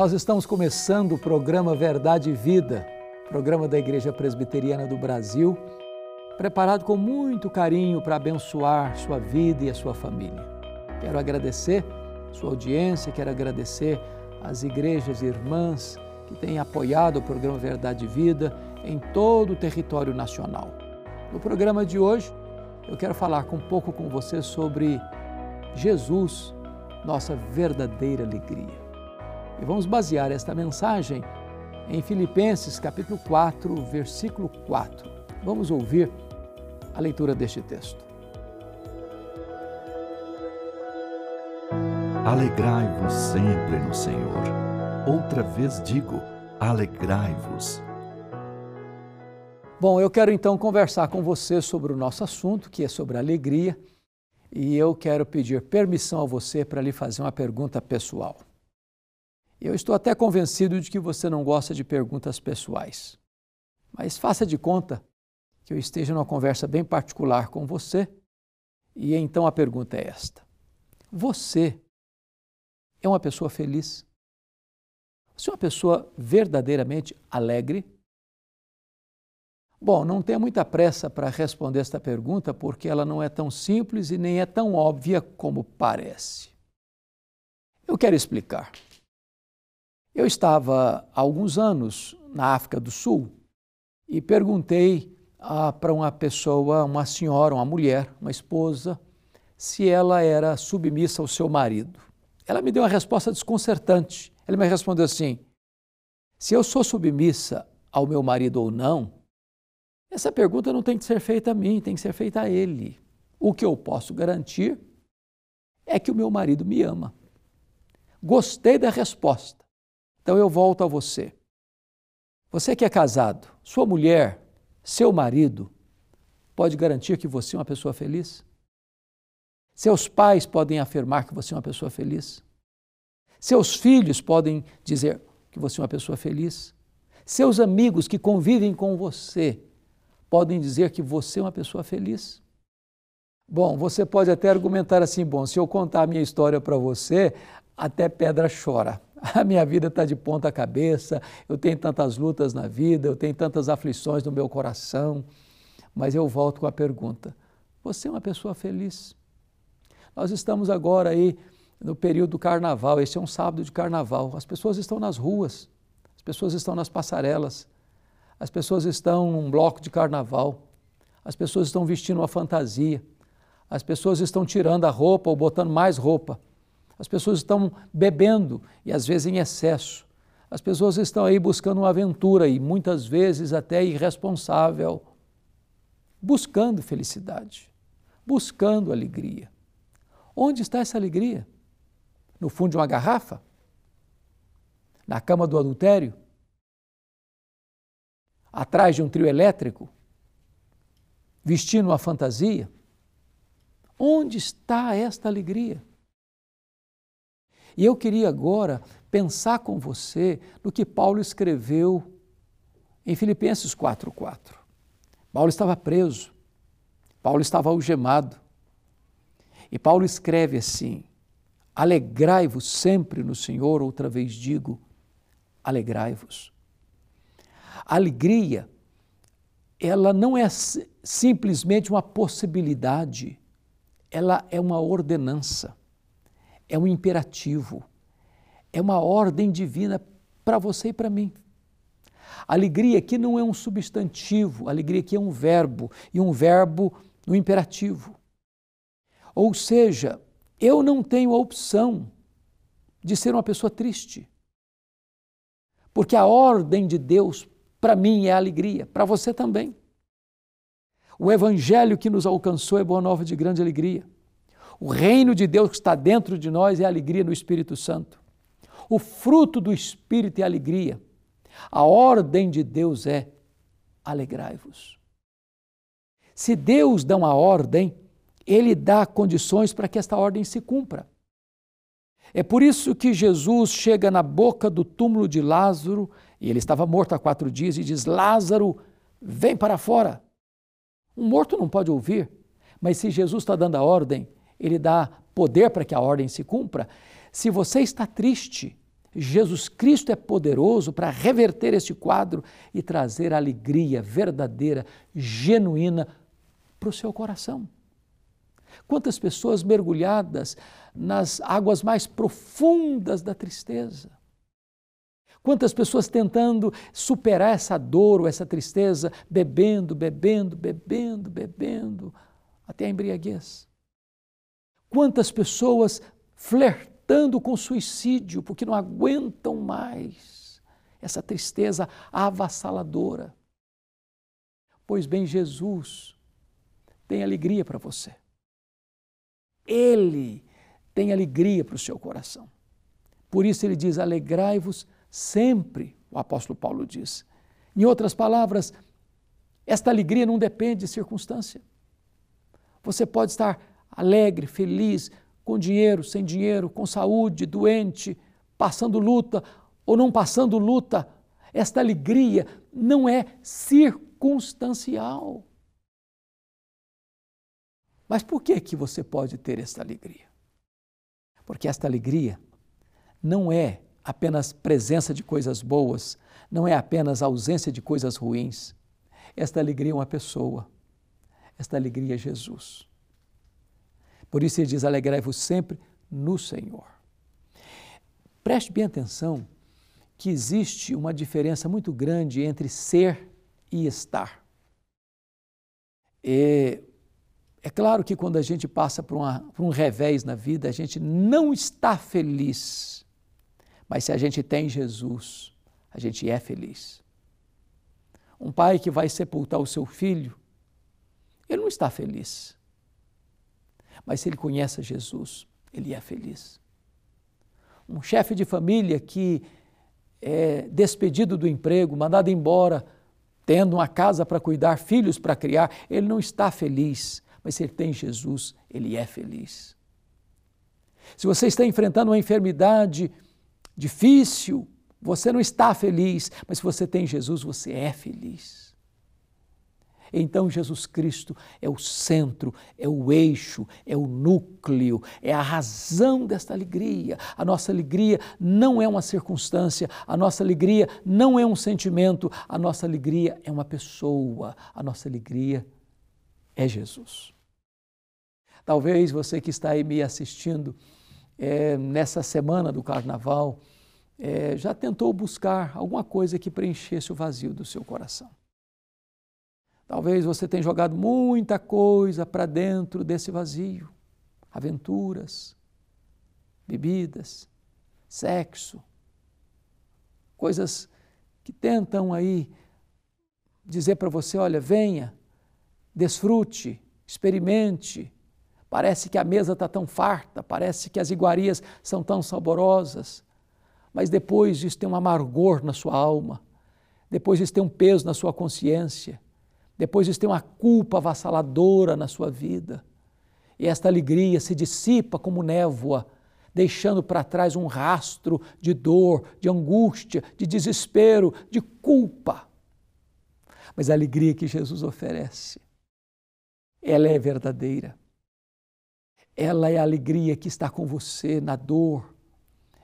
Nós estamos começando o programa Verdade e Vida, programa da Igreja Presbiteriana do Brasil, preparado com muito carinho para abençoar sua vida e a sua família. Quero agradecer sua audiência, quero agradecer as igrejas irmãs que têm apoiado o programa Verdade e Vida em todo o território nacional. No programa de hoje, eu quero falar um pouco com você sobre Jesus, nossa verdadeira alegria. E vamos basear esta mensagem em Filipenses capítulo 4, versículo 4. Vamos ouvir a leitura deste texto. Alegrai-vos sempre no Senhor. Outra vez digo, alegrai-vos. Bom, eu quero então conversar com você sobre o nosso assunto, que é sobre alegria, e eu quero pedir permissão a você para lhe fazer uma pergunta pessoal. Eu estou até convencido de que você não gosta de perguntas pessoais. Mas faça de conta que eu esteja numa conversa bem particular com você. E então a pergunta é esta: Você é uma pessoa feliz? Você é uma pessoa verdadeiramente alegre? Bom, não tenha muita pressa para responder esta pergunta, porque ela não é tão simples e nem é tão óbvia como parece. Eu quero explicar. Eu estava há alguns anos na África do Sul e perguntei ah, para uma pessoa, uma senhora, uma mulher, uma esposa, se ela era submissa ao seu marido. Ela me deu uma resposta desconcertante. Ela me respondeu assim: se eu sou submissa ao meu marido ou não, essa pergunta não tem que ser feita a mim, tem que ser feita a ele. O que eu posso garantir é que o meu marido me ama. Gostei da resposta. Então eu volto a você. Você que é casado, sua mulher, seu marido, pode garantir que você é uma pessoa feliz? Seus pais podem afirmar que você é uma pessoa feliz? Seus filhos podem dizer que você é uma pessoa feliz? Seus amigos que convivem com você podem dizer que você é uma pessoa feliz? Bom, você pode até argumentar assim: bom, se eu contar a minha história para você, até pedra chora. A minha vida está de ponta cabeça, eu tenho tantas lutas na vida, eu tenho tantas aflições no meu coração. Mas eu volto com a pergunta: você é uma pessoa feliz? Nós estamos agora aí no período do carnaval, este é um sábado de carnaval. As pessoas estão nas ruas, as pessoas estão nas passarelas, as pessoas estão num bloco de carnaval, as pessoas estão vestindo uma fantasia, as pessoas estão tirando a roupa ou botando mais roupa. As pessoas estão bebendo e às vezes em excesso. As pessoas estão aí buscando uma aventura e muitas vezes até irresponsável, buscando felicidade, buscando alegria. Onde está essa alegria? No fundo de uma garrafa? Na cama do adultério? Atrás de um trio elétrico? Vestindo uma fantasia? Onde está esta alegria? E eu queria agora pensar com você no que Paulo escreveu em Filipenses 4:4. Paulo estava preso. Paulo estava algemado. E Paulo escreve assim: Alegrai-vos sempre no Senhor, outra vez digo, alegrai-vos. A alegria, ela não é simplesmente uma possibilidade, ela é uma ordenança é um imperativo, é uma ordem divina para você e para mim. Alegria aqui não é um substantivo, alegria aqui é um verbo, e um verbo no imperativo. Ou seja, eu não tenho a opção de ser uma pessoa triste. Porque a ordem de Deus para mim é alegria, para você também. O evangelho que nos alcançou é boa nova de grande alegria. O reino de Deus que está dentro de nós é alegria no Espírito Santo. O fruto do Espírito é alegria. A ordem de Deus é alegrai-vos. Se Deus dá uma ordem, Ele dá condições para que esta ordem se cumpra. É por isso que Jesus chega na boca do túmulo de Lázaro, e ele estava morto há quatro dias, e diz: Lázaro, vem para fora. Um morto não pode ouvir, mas se Jesus está dando a ordem, ele dá poder para que a ordem se cumpra. Se você está triste, Jesus Cristo é poderoso para reverter este quadro e trazer alegria verdadeira, genuína para o seu coração. Quantas pessoas mergulhadas nas águas mais profundas da tristeza. Quantas pessoas tentando superar essa dor ou essa tristeza, bebendo, bebendo, bebendo, bebendo, até a embriaguez. Quantas pessoas flertando com suicídio porque não aguentam mais essa tristeza avassaladora. Pois bem, Jesus tem alegria para você. Ele tem alegria para o seu coração. Por isso ele diz: alegrai-vos sempre, o apóstolo Paulo diz. Em outras palavras, esta alegria não depende de circunstância. Você pode estar alegre, feliz, com dinheiro, sem dinheiro, com saúde, doente, passando luta ou não passando luta. Esta alegria não é circunstancial. Mas por que que você pode ter esta alegria? Porque esta alegria não é apenas presença de coisas boas, não é apenas ausência de coisas ruins. Esta alegria é uma pessoa. Esta alegria é Jesus. Por isso ele diz: alegrai-vos sempre no Senhor. Preste bem atenção que existe uma diferença muito grande entre ser e estar. E é claro que quando a gente passa por, uma, por, um revés na vida, a gente não está feliz. Mas se a gente tem Jesus, a gente é feliz. Um pai que vai sepultar o seu filho, ele não está feliz. Mas se ele conhece Jesus, ele é feliz. Um chefe de família que é despedido do emprego, mandado embora, tendo uma casa para cuidar, filhos para criar, ele não está feliz mas se ele tem Jesus, ele é feliz. Se você está enfrentando uma enfermidade difícil, você não está feliz, mas se você tem Jesus, você é feliz. Então, Jesus Cristo é o centro, é o eixo, é o núcleo, é a razão desta alegria. A nossa alegria não é uma circunstância, a nossa alegria não é um sentimento, a nossa alegria é uma pessoa, a nossa alegria é Jesus. Talvez você que está aí me assistindo é, nessa semana do carnaval é, já tentou buscar alguma coisa que preenchesse o vazio do seu coração. Talvez você tenha jogado muita coisa para dentro desse vazio. Aventuras, bebidas, sexo, coisas que tentam aí dizer para você: olha, venha, desfrute, experimente. Parece que a mesa está tão farta, parece que as iguarias são tão saborosas, mas depois isso tem um amargor na sua alma, depois isso tem um peso na sua consciência, depois isso tem uma culpa avassaladora na sua vida. E esta alegria se dissipa como névoa, deixando para trás um rastro de dor, de angústia, de desespero, de culpa. Mas a alegria que Jesus oferece ela é verdadeira. Ela é a alegria que está com você na dor.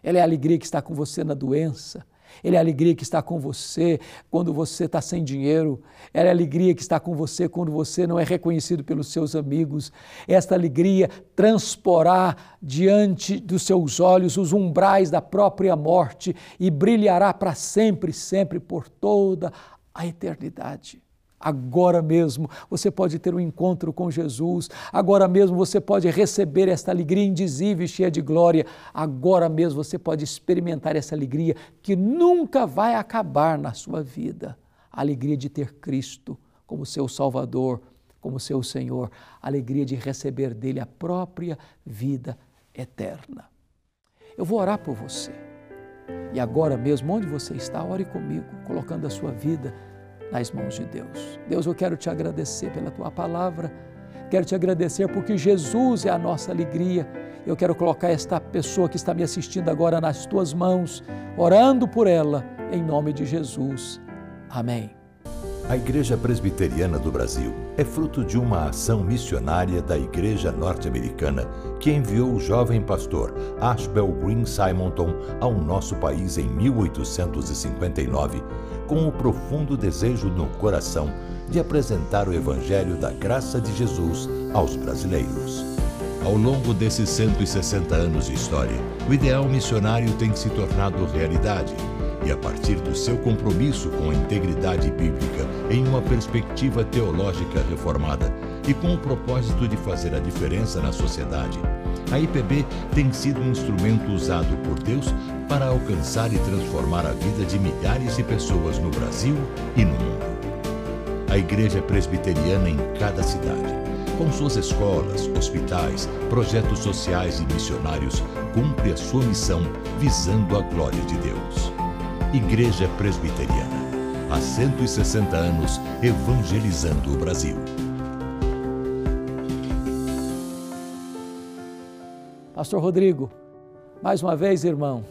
Ela é a alegria que está com você na doença. Ela é a alegria que está com você quando você está sem dinheiro. Ela é a alegria que está com você quando você não é reconhecido pelos seus amigos. Esta alegria transporá diante dos seus olhos os umbrais da própria morte e brilhará para sempre, sempre, por toda a eternidade. Agora mesmo você pode ter um encontro com Jesus, agora mesmo você pode receber esta alegria indizível e cheia de glória, agora mesmo você pode experimentar essa alegria que nunca vai acabar na sua vida a alegria de ter Cristo como seu Salvador, como seu Senhor, a alegria de receber dele a própria vida eterna. Eu vou orar por você. E agora mesmo, onde você está, ore comigo, colocando a sua vida nas mãos de Deus. Deus, eu quero te agradecer pela tua palavra, quero te agradecer porque Jesus é a nossa alegria. Eu quero colocar esta pessoa que está me assistindo agora nas tuas mãos, orando por ela, em nome de Jesus. Amém. A Igreja Presbiteriana do Brasil é fruto de uma ação missionária da Igreja Norte-Americana que enviou o jovem pastor Ashbel Green Simonton ao nosso país em 1859, com o profundo desejo no coração de apresentar o Evangelho da graça de Jesus aos brasileiros. Ao longo desses 160 anos de história, o ideal missionário tem se tornado realidade e a partir do seu compromisso com a integridade bíblica em uma perspectiva teológica reformada e com o propósito de fazer a diferença na sociedade, a IPB tem sido um instrumento usado por Deus para alcançar e transformar a vida de milhares de pessoas no Brasil e no mundo. A Igreja Presbiteriana em cada cidade, com suas escolas, hospitais, projetos sociais e missionários, cumpre a sua missão visando a glória de Deus. Igreja Presbiteriana. Há 160 anos evangelizando o Brasil. Pastor Rodrigo, mais uma vez, irmão,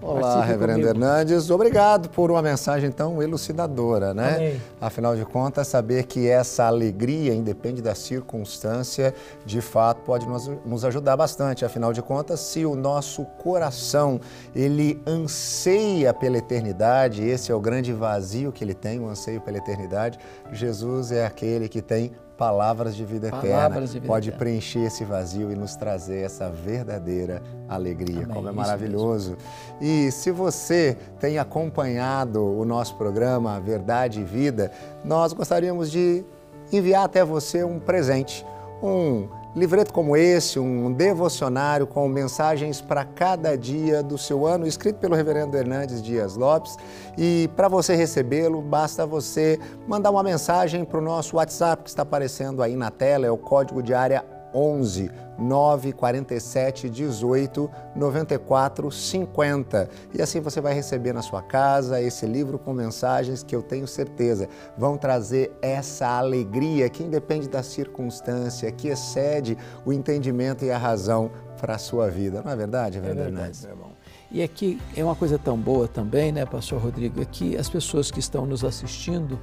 Olá, Reverendo comigo. Hernandes. Obrigado por uma mensagem tão elucidadora, né? Amém. Afinal de contas, saber que essa alegria, independe da circunstância, de fato pode nos, nos ajudar bastante. Afinal de contas, se o nosso coração ele anseia pela eternidade, esse é o grande vazio que ele tem, o anseio pela eternidade, Jesus é aquele que tem palavras de vida palavras eterna de vida pode eterna. preencher esse vazio e nos trazer essa verdadeira alegria. Amém. Como é maravilhoso. E se você tem acompanhado o nosso programa Verdade e Vida, nós gostaríamos de enviar até você um presente, um livreto como esse, um devocionário com mensagens para cada dia do seu ano, escrito pelo reverendo Hernandes Dias Lopes. E para você recebê-lo, basta você mandar uma mensagem para o nosso WhatsApp que está aparecendo aí na tela, é o código de área 11 947 18 94 50. E assim você vai receber na sua casa esse livro com mensagens que eu tenho certeza vão trazer essa alegria que independe da circunstância, que excede o entendimento e a razão para a sua vida. Não é verdade, Reverendo é verdade, meu irmão. E aqui é uma coisa tão boa também, né, pastor Rodrigo, é que as pessoas que estão nos assistindo,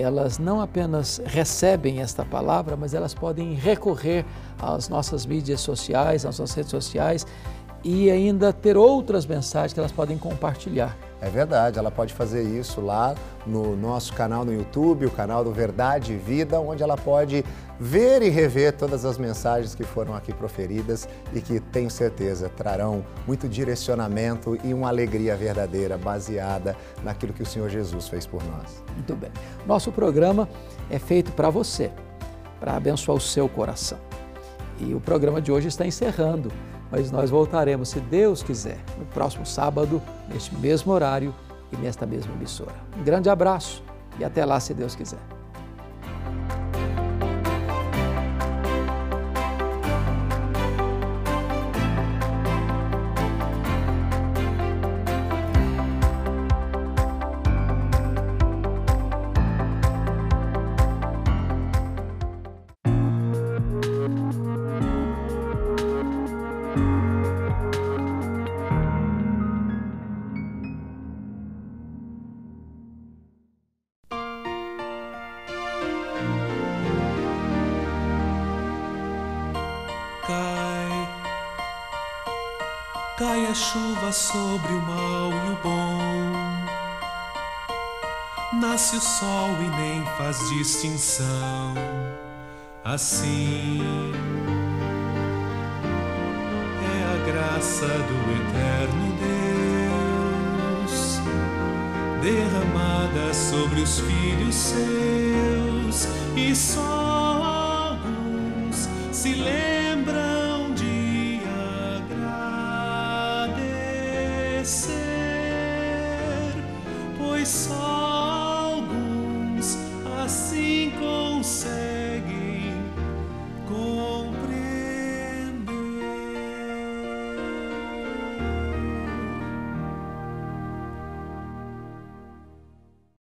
elas não apenas recebem esta palavra, mas elas podem recorrer às nossas mídias sociais, às nossas redes sociais e ainda ter outras mensagens que elas podem compartilhar. É verdade, ela pode fazer isso lá no nosso canal no YouTube, o canal do Verdade e Vida, onde ela pode ver e rever todas as mensagens que foram aqui proferidas e que tenho certeza trarão muito direcionamento e uma alegria verdadeira baseada naquilo que o Senhor Jesus fez por nós. Muito bem. Nosso programa é feito para você, para abençoar o seu coração. E o programa de hoje está encerrando mas nós voltaremos, se Deus quiser, no próximo sábado, neste mesmo horário e nesta mesma emissora. Um grande abraço e até lá, se Deus quiser. Chuva sobre o mal e o bom. Nasce o sol e nem faz distinção. Assim é a graça do eterno Deus derramada sobre os filhos seus e só